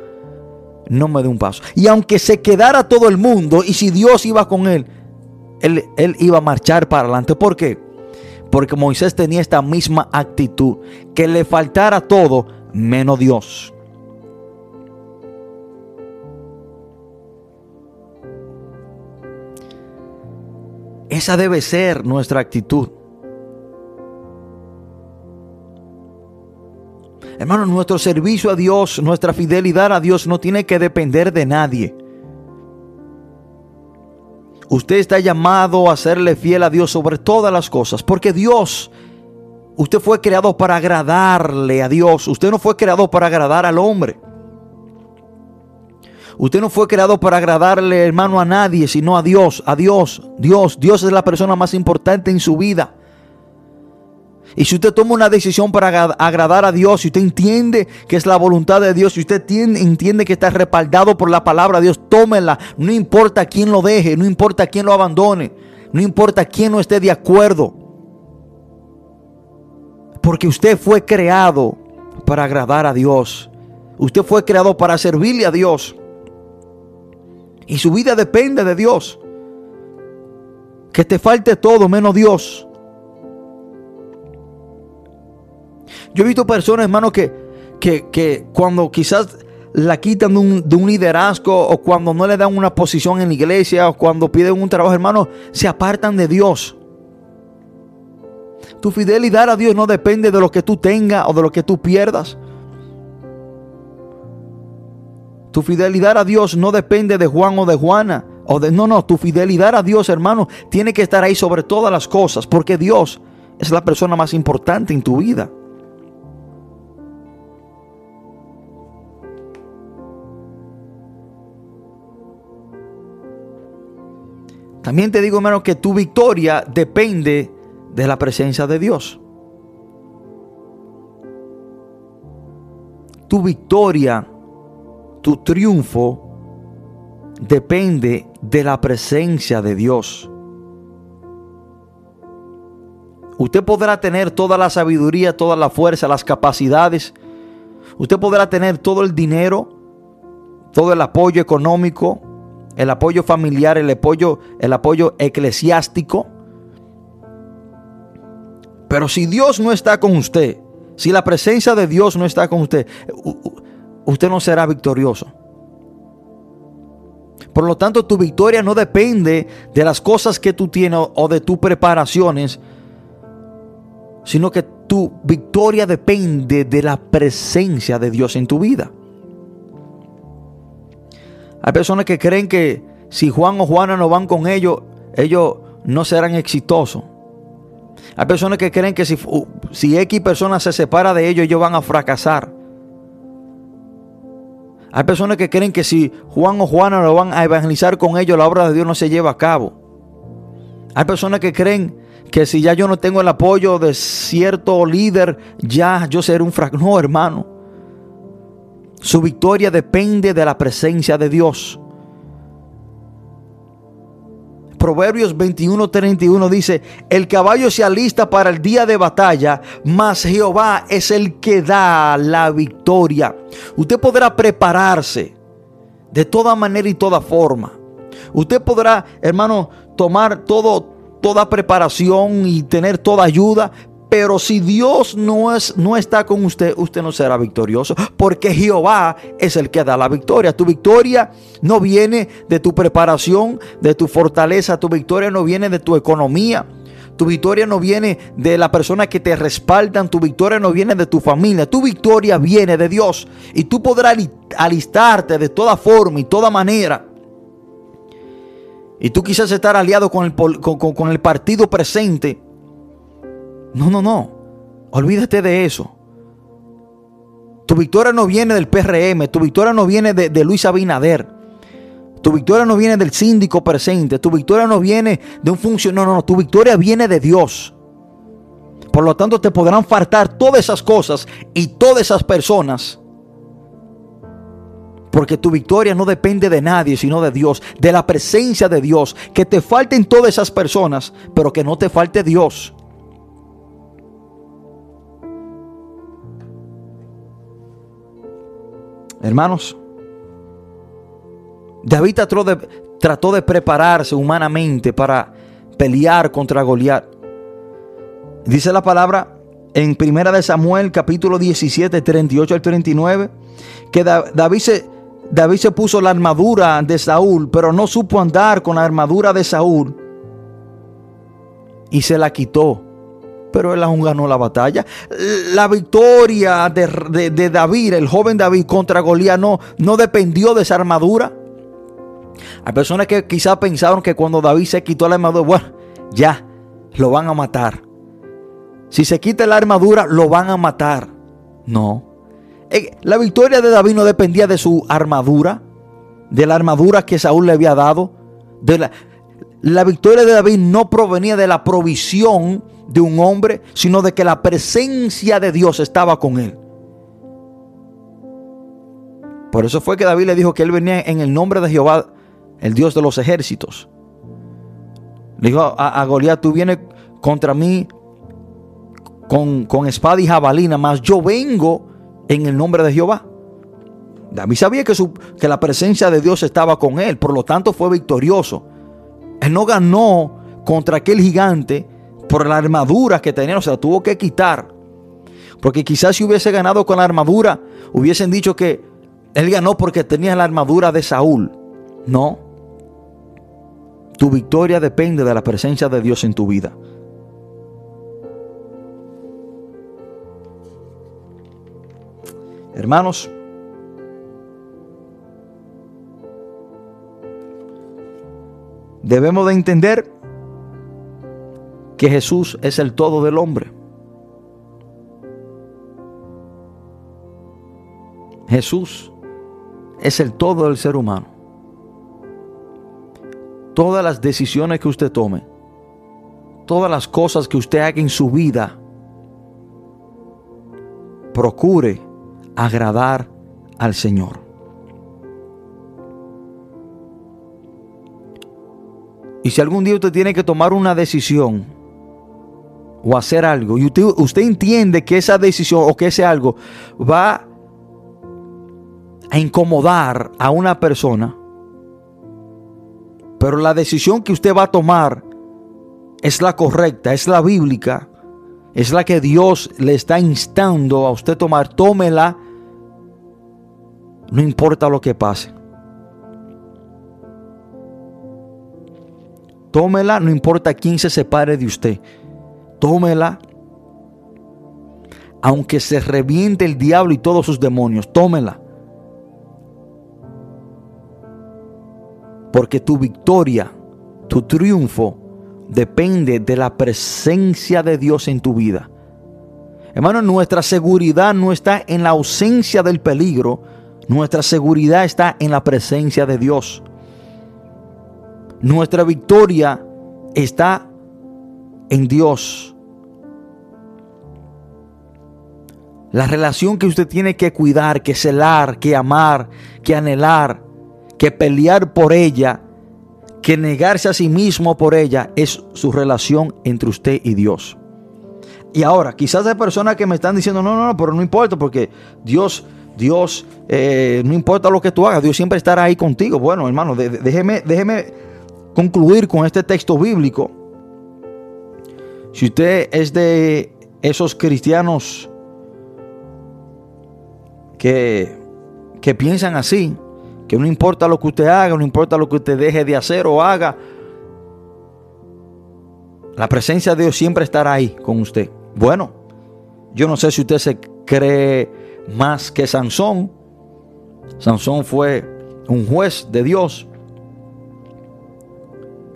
no me dé un paso. Y aunque se quedara todo el mundo y si Dios iba con él, él, iba a marchar para adelante. ¿Por qué? Porque Moisés tenía esta misma actitud, que le faltara todo menos Dios. Esa debe ser nuestra actitud. Hermano, nuestro servicio a Dios, nuestra fidelidad a Dios no tiene que depender de nadie. Usted está llamado a serle fiel a Dios sobre todas las cosas, porque Dios, usted fue creado para agradarle a Dios, usted no fue creado para agradar al hombre. Usted no fue creado para agradarle, hermano, a nadie, sino a Dios, a Dios. Dios, Dios es la persona más importante en su vida. Y si usted toma una decisión para agradar a Dios, si usted entiende que es la voluntad de Dios, si usted entiende que está respaldado por la palabra de Dios, tómela. No importa quién lo deje, no importa quién lo abandone, no importa quién no esté de acuerdo. Porque usted fue creado para agradar a Dios. Usted fue creado para servirle a Dios. Y su vida depende de Dios. Que te falte todo menos Dios. Yo he visto personas, hermano, que, que, cuando quizás la quitan de un, un, liderazgo o cuando no le dan una posición en la iglesia o cuando piden un trabajo, hermano, se apartan de Dios. Tu fidelidad a Dios no depende de lo que tú tengas o de lo que tú pierdas. Tu fidelidad a Dios no depende de Juan o de Juana. O de, no, no, tu fidelidad a Dios, hermano, tiene que estar ahí sobre todas las cosas, porque Dios es la persona más importante en tu vida. También te digo, hermano, que tu victoria depende de la presencia de Dios. Tu victoria, tu triunfo, depende de la presencia de Dios. Usted podrá tener toda la sabiduría, toda la fuerza, las capacidades. Usted podrá tener todo el dinero, todo el apoyo económico, el apoyo familiar, el apoyo, el apoyo eclesiástico. Pero si Dios no está con usted, si la presencia de Dios no está con usted, usted no será victorioso. Por lo tanto, tu victoria no depende de las cosas que tú tienes o de tus preparaciones, sino que tu victoria depende de la presencia de Dios en tu vida. Hay personas que creen que si Juan o Juana no van con ellos, ellos no serán exitosos. Hay personas que creen que si, X personas se separa de ellos, ellos van a fracasar. Hay personas que creen que si Juan o Juana no van a evangelizar con ellos, la obra de Dios no se lleva a cabo. Hay personas que creen que si ya yo no tengo el apoyo de cierto líder, ya yo seré un fracaso. No, hermano. Su victoria depende de la presencia de Dios. Proverbios 21:31 dice, el caballo se alista para el día de batalla, mas Jehová es el que da la victoria. Usted podrá prepararse de toda manera y toda forma. Usted podrá, hermano, tomar todo, toda preparación y tener toda ayuda, pero si Dios no, es, no está con usted, usted no será victorioso. Porque Jehová es el que da la victoria. Tu victoria no viene de tu preparación, de tu fortaleza. Tu victoria no viene de tu economía. Tu victoria no viene de la persona que te respaldan. Tu victoria no viene de tu familia. Tu victoria viene de Dios. Y tú podrás alistarte de toda forma y toda manera. Y tú quizás estar aliado con el, con el partido presente no, no, no. Olvídate de eso. Tu victoria no viene del PRM, tu victoria no viene de, Luis Abinader. Tu victoria no viene del síndico presente, tu victoria no viene de un funcionario, no, no, tu victoria viene de Dios. Por lo tanto, te podrán faltar todas esas cosas y todas esas personas. Porque tu victoria no depende de nadie, sino de Dios, de la presencia de Dios. Que te falten todas esas personas, pero que no te falte Dios. Hermanos, David trató de, prepararse humanamente para pelear contra Goliat. Dice la palabra en Primera de Samuel, capítulo 17, 38 al 39, que David se, David se puso la armadura de Saúl, pero no supo andar con la armadura de Saúl y se la quitó pero él aún ganó la batalla. La victoria de, David, el joven David contra Goliat, no, no dependió de esa armadura. Hay personas que quizás pensaron que cuando David se quitó la armadura, bueno, ya, lo van a matar. Si se quita la armadura, lo van a matar. No. Eh, la victoria de David no dependía de su armadura, de la armadura que Saúl le había dado. La victoria de David no provenía de la provisión de un hombre, sino de que la presencia de Dios estaba con él. Por eso fue que David le dijo que él venía en el nombre de Jehová, el Dios de los ejércitos. Le dijo a, Goliat, tú vienes contra mí con, con espada y jabalina, mas yo vengo en el nombre de Jehová. David sabía que, su, que la presencia de Dios estaba con él, por lo tanto fue victorioso. Él no ganó contra aquel gigante por la armadura que tenía, o sea, tuvo que quitar. Porque quizás si hubiese ganado con la armadura, hubiesen dicho que él ganó porque tenía la armadura de Saúl. No. Tu victoria depende de la presencia de Dios en tu vida. Hermanos, debemos de entender que Jesús es el todo del hombre. Jesús es el todo del ser humano. Todas las decisiones que usted tome, todas las cosas que usted haga en su vida, procure agradar al Señor. Y si algún día usted tiene que tomar una decisión o hacer algo, y usted, usted entiende que esa decisión o que ese algo va a incomodar a una persona, pero la decisión que usted va a tomar es la correcta, es la bíblica, es la que Dios le está instando a usted tomar, tómela, no importa lo que pase. Tómela, no importa quién se separe de usted. Tómela. Aunque se reviente el diablo y todos sus demonios, tómela. Porque tu victoria, tu triunfo, depende de la presencia de Dios en tu vida. Hermano, nuestra seguridad no está en la ausencia del peligro, nuestra seguridad está en la presencia de Dios. Nuestra victoria está en Dios. La relación que usted tiene que cuidar, que celar, que amar, que anhelar, que pelear por ella, que negarse a sí mismo por ella, es su relación entre usted y Dios. Y ahora, quizás hay personas que me están diciendo, no, no, no, pero no importa, porque Dios, Dios, eh, no importa lo que tú hagas, Dios siempre estará ahí contigo. Bueno, hermano, déjeme, déjeme concluir con este texto bíblico. Si usted es de esos cristianos que, que piensan así, que no importa lo que usted haga, no importa lo que usted deje de hacer o haga, la presencia de Dios siempre estará ahí con usted. Bueno, yo no sé si usted se cree más que Sansón. Sansón fue un juez de Dios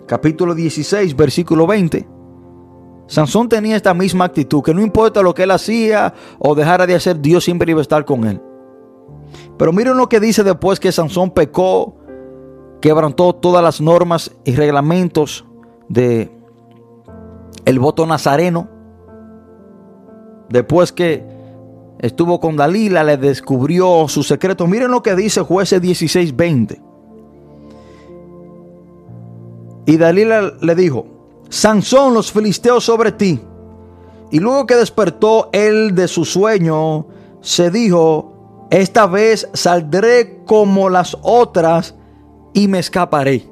capítulo 16, versículo 20. Sansón tenía esta misma actitud, que no importa lo que él hacía o dejara de hacer, Dios siempre iba a estar con él. Pero miren lo que dice después que Sansón pecó, quebrantó todas las normas y reglamentos de el voto nazareno. Después que estuvo con Dalila, le descubrió su secreto. Miren lo que dice jueces 16:20. Y Dalila le dijo, Sansón, los filisteos sobre ti. Y luego que despertó él de su sueño, se dijo, esta vez saldré como las otras y me escaparé.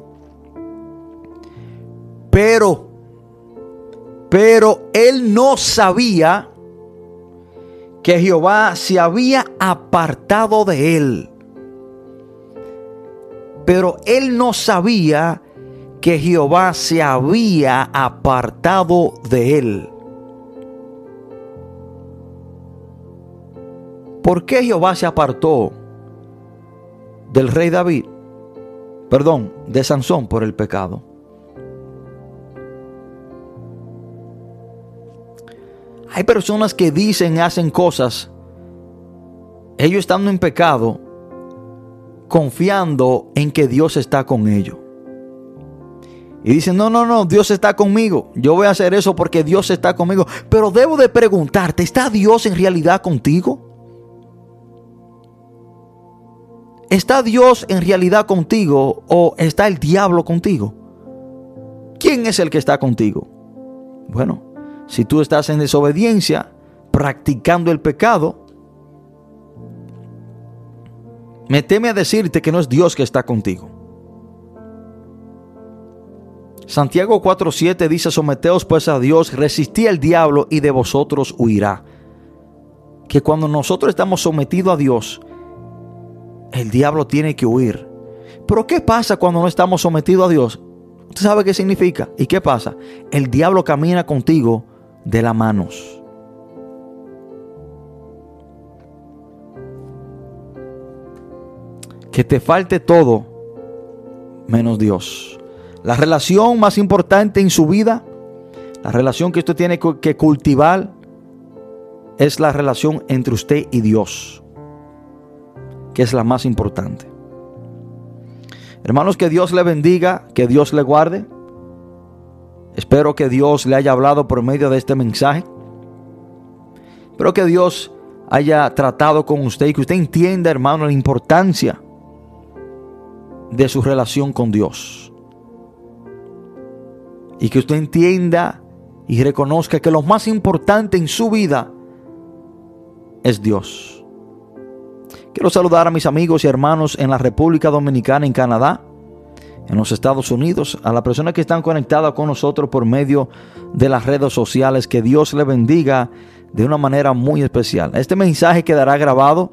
Pero, pero él no sabía que Jehová se había apartado de él. Pero él no sabía que Jehová se había apartado de él. ¿Por qué Jehová se apartó del rey David? Perdón, de Sansón por el pecado. Hay personas que dicen hacen cosas, ellos estando en pecado, confiando en que Dios está con ellos. Y dicen, no, no, no, Dios está conmigo. Yo voy a hacer eso porque Dios está conmigo. Pero debo de preguntarte, ¿está Dios en realidad contigo? ¿Está Dios en realidad contigo o está el diablo contigo? ¿Quién es el que está contigo? Bueno, si tú estás en desobediencia, practicando el pecado, me teme a decirte que no es Dios que está contigo. Santiago 4:7 dice, someteos pues a Dios, resistí al diablo y de vosotros huirá. Que cuando nosotros estamos sometidos a Dios, el diablo tiene que huir. Pero ¿qué pasa cuando no estamos sometidos a Dios? ¿Usted sabe qué significa? ¿Y qué pasa? El diablo camina contigo de las manos. Que te falte todo menos Dios. La relación más importante en su vida, la relación que usted tiene que cultivar, es la relación entre usted y Dios, que es la más importante. Hermanos, que Dios le bendiga, que Dios le guarde. Espero que Dios le haya hablado por medio de este mensaje. Espero que Dios haya tratado con usted y que usted entienda, hermano, la importancia de su relación con Dios. Y que usted entienda y reconozca que lo más importante en su vida es Dios. Quiero saludar a mis amigos y hermanos en la República Dominicana, en Canadá, en los Estados Unidos, a las personas que están conectadas con nosotros por medio de las redes sociales. Que Dios le bendiga de una manera muy especial. Este mensaje quedará grabado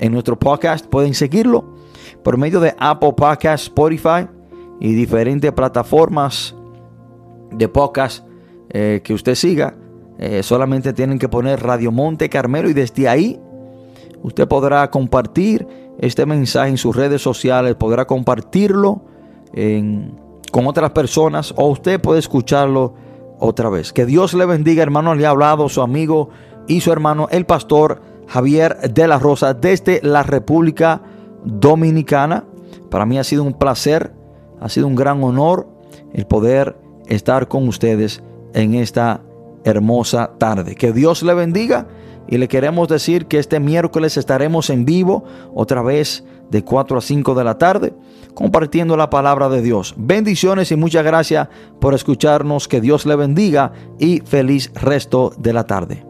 en nuestro podcast. Pueden seguirlo por medio de Apple Podcast, Spotify y diferentes plataformas de podcast eh, que usted siga. Eh, solamente tienen que poner Radio Monte Carmelo y desde ahí usted podrá compartir este mensaje en sus redes sociales, podrá compartirlo con otras personas o usted puede escucharlo otra vez. Que Dios le bendiga, hermano. Le ha hablado su amigo y su hermano, el pastor Javier de la Rosa, desde la República Dominicana. Para mí ha sido un placer, ha sido un gran honor el poder estar con ustedes en esta hermosa tarde. Que Dios le bendiga y le queremos decir que este miércoles estaremos en vivo otra vez de 4 a 5 de la tarde compartiendo la palabra de Dios. Bendiciones y muchas gracias por escucharnos. Que Dios le bendiga y feliz resto de la tarde.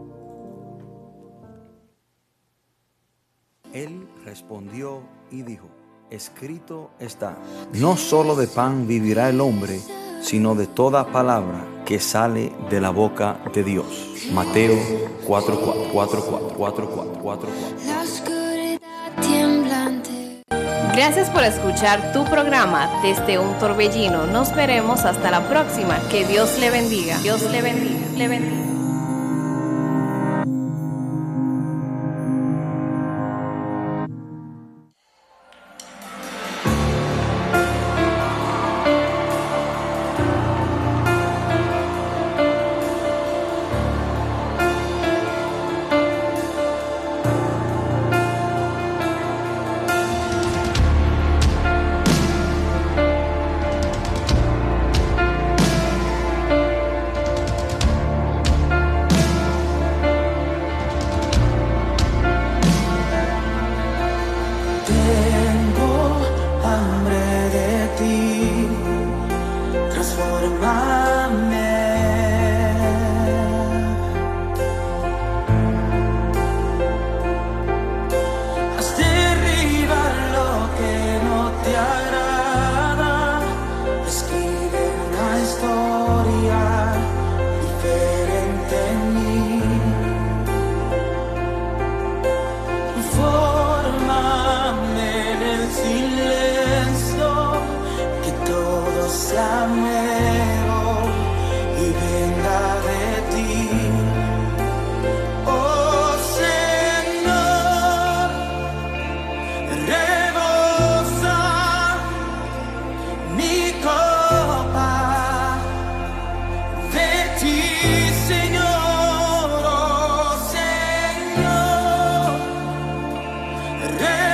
Él respondió y dijo, escrito está, no solo de pan vivirá el hombre, sino de toda palabra que sale de la boca de Dios. Mateo 4, 4, 4, 4, Gracias por escuchar tu programa desde un torbellino. Nos veremos hasta la próxima. Que Dios le bendiga. Dios le bendiga. Le bendiga. Yeah.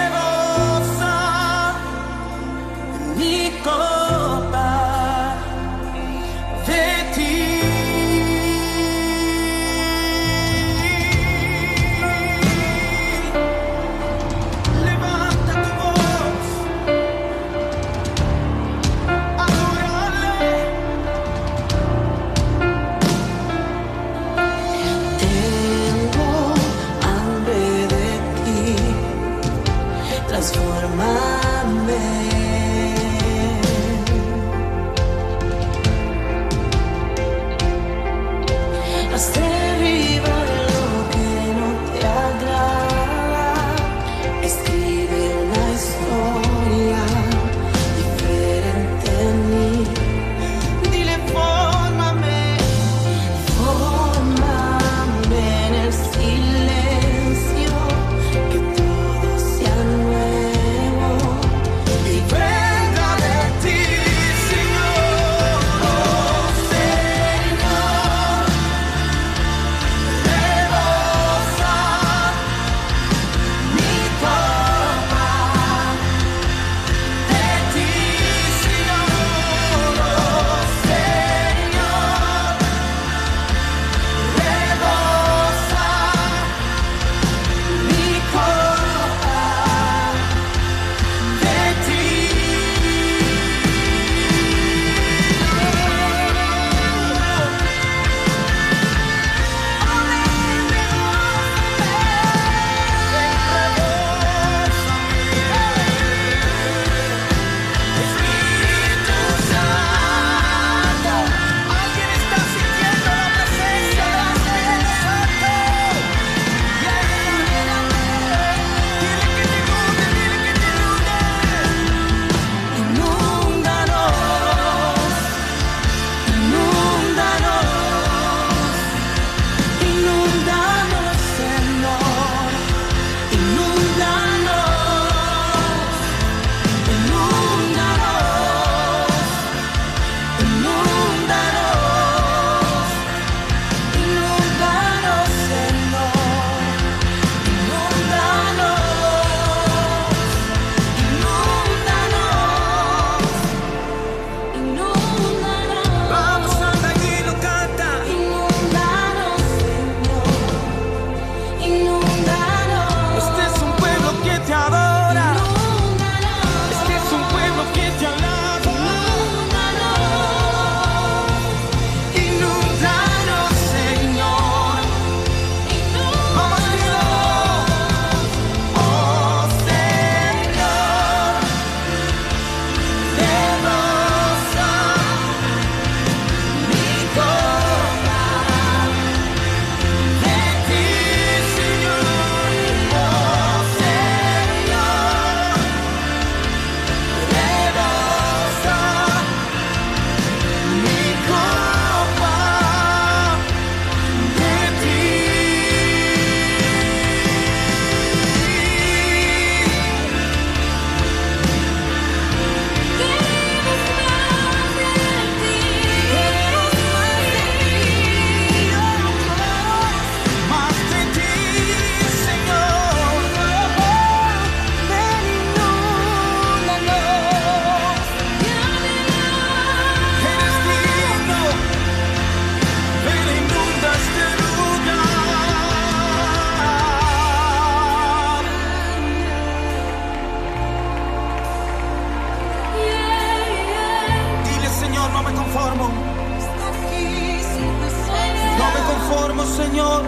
Señor.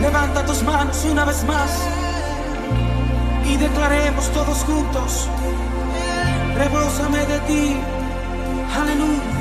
Levanta tus manos una vez más y declaremos todos juntos. Rebósame de ti. Aleluya.